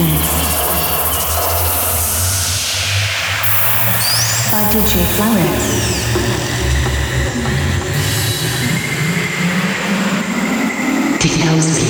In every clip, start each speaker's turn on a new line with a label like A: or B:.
A: Florence. did DJ Florence.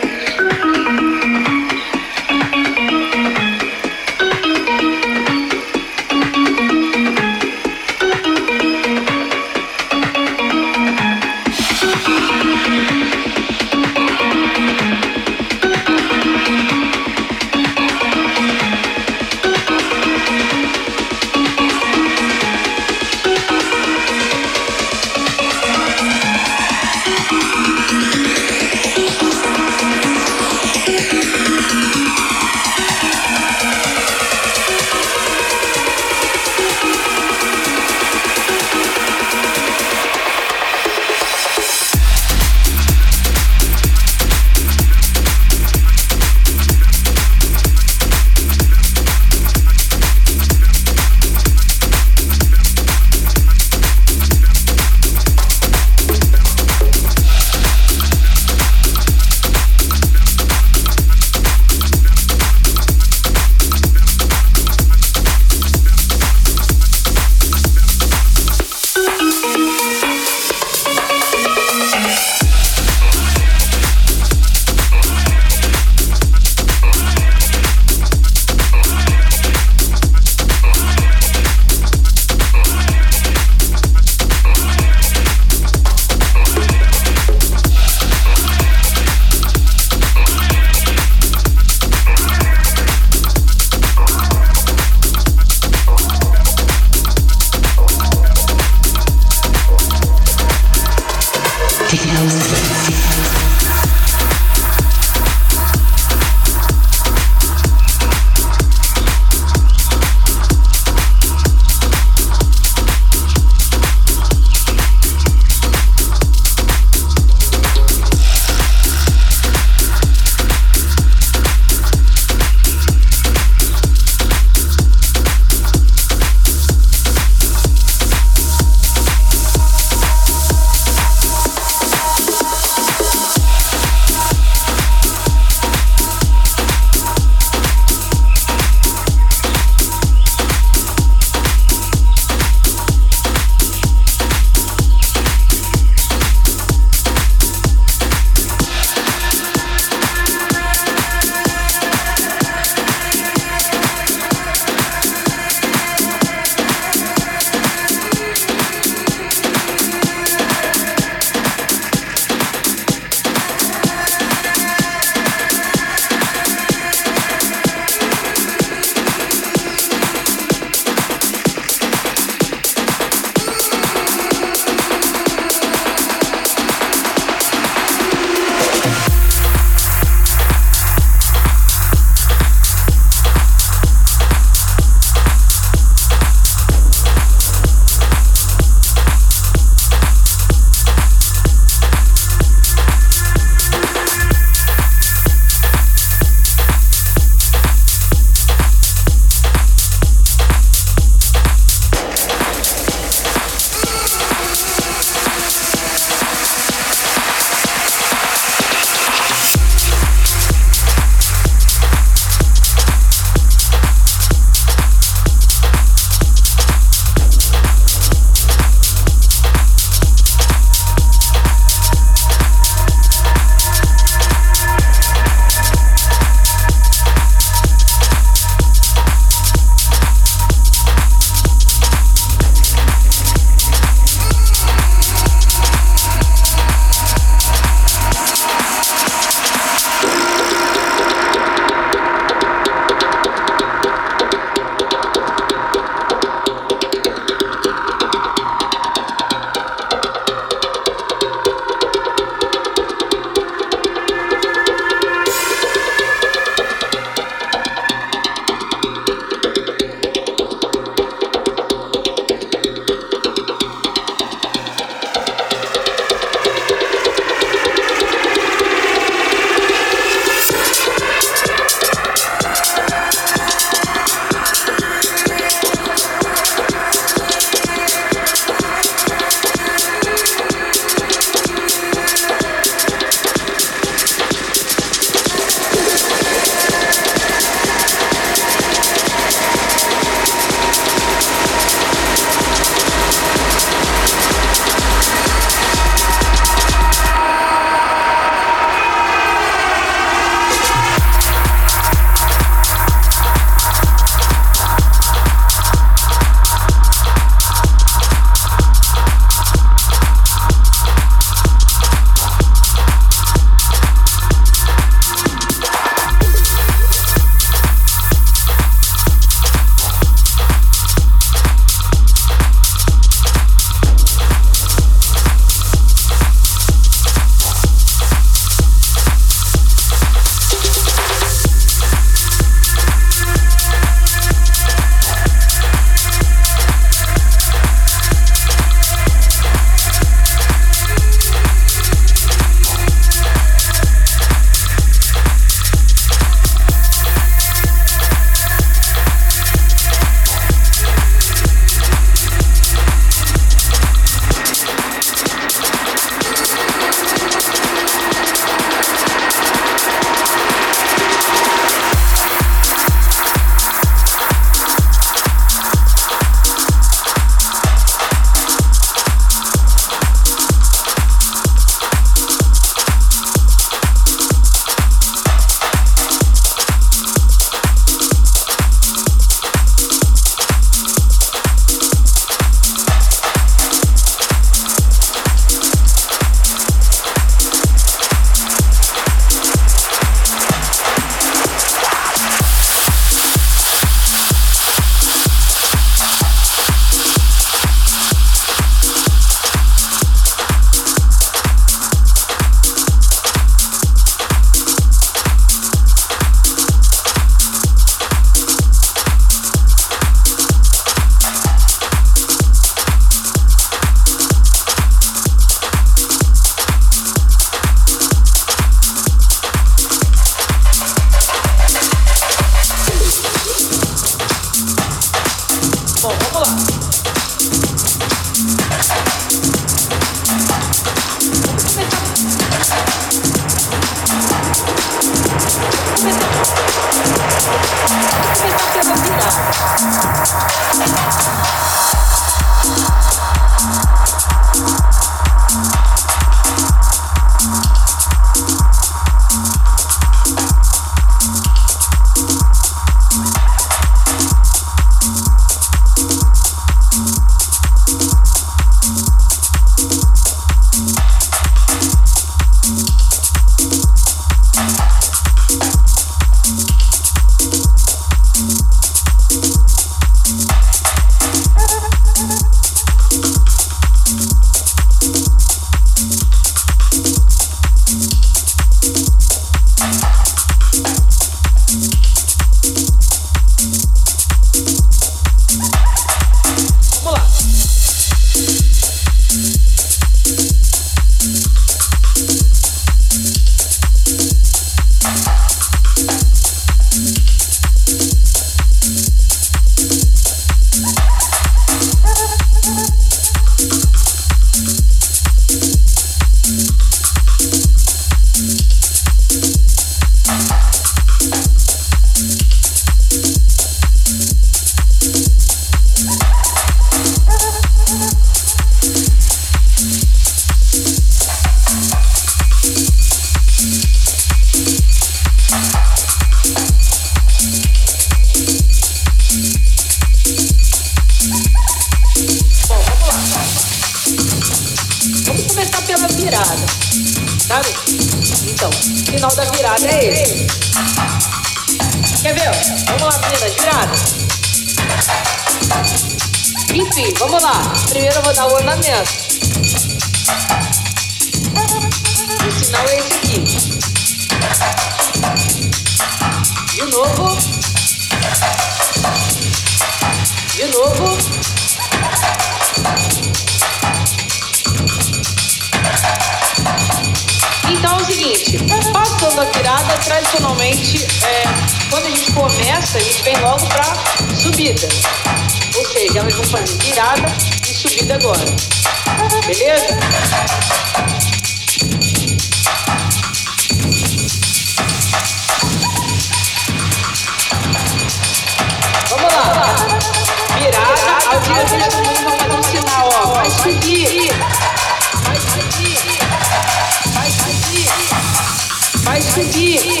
B: subir,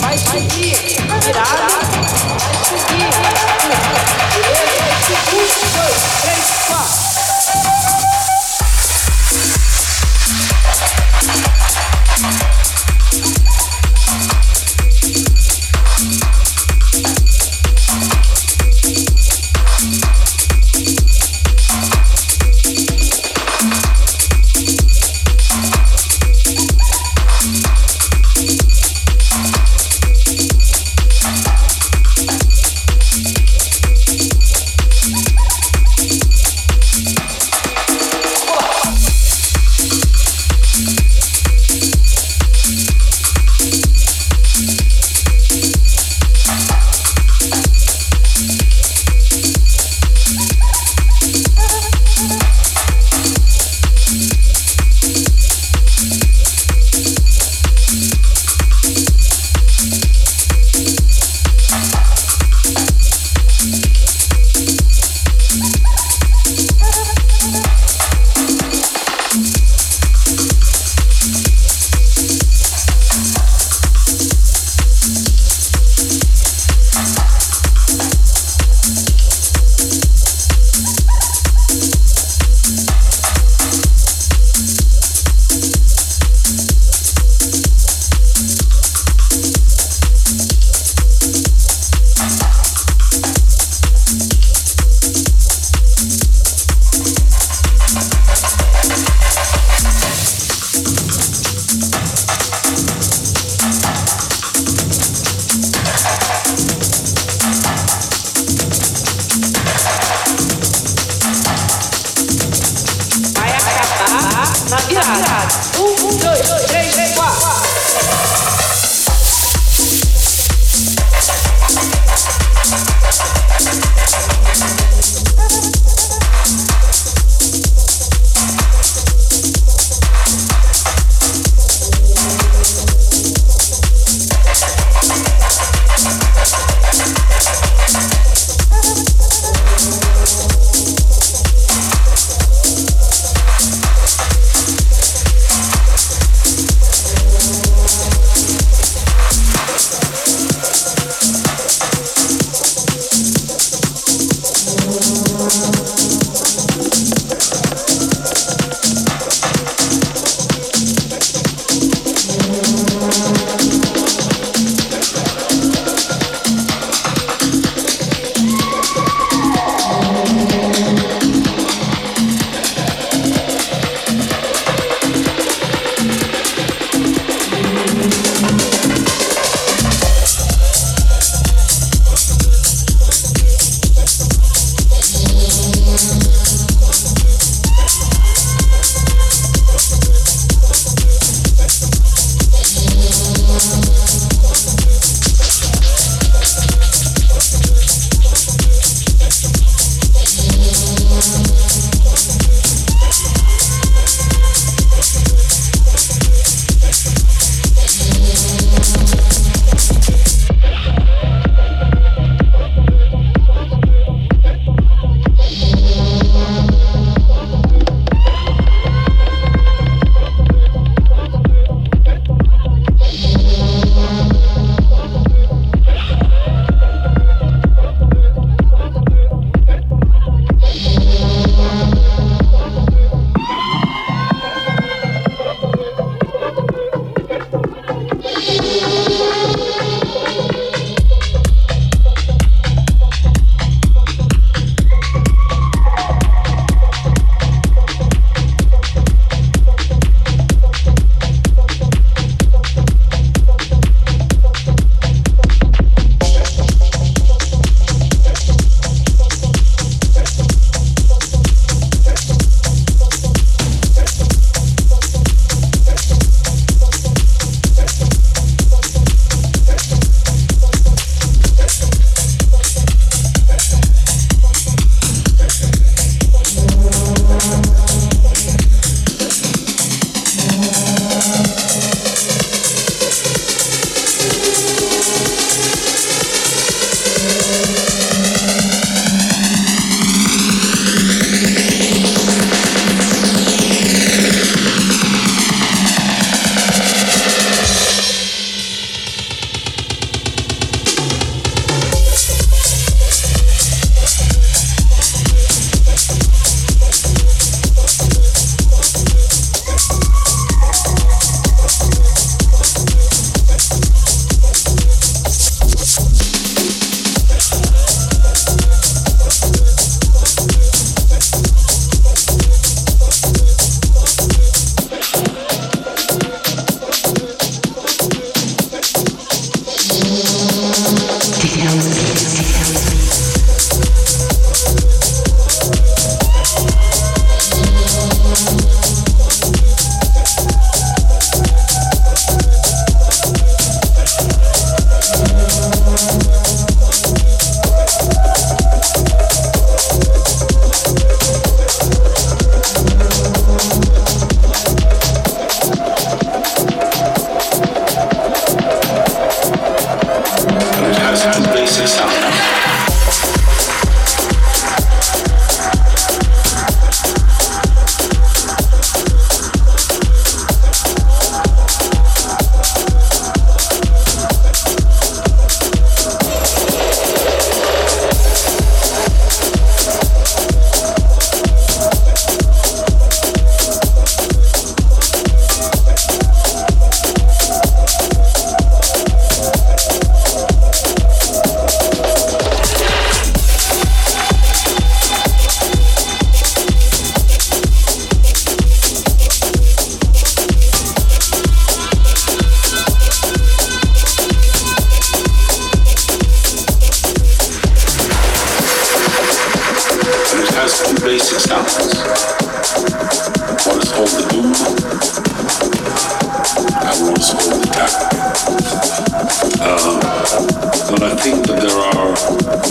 B: vai subir, virado.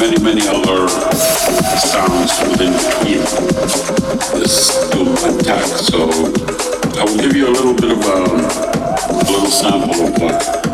C: many, many other sounds within between this boom attack. So I will give you a little bit of a, a little sample of what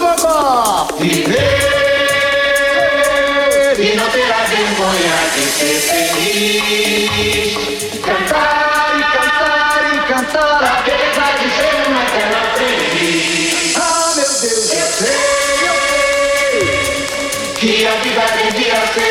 D: Bobó! Viver e não terá vergonha de ser feliz. Cantar e cantar e cantar, apesar de ser uma terra feliz. Ah, meu Deus, eu sei, eu sei que a vida tem de ser.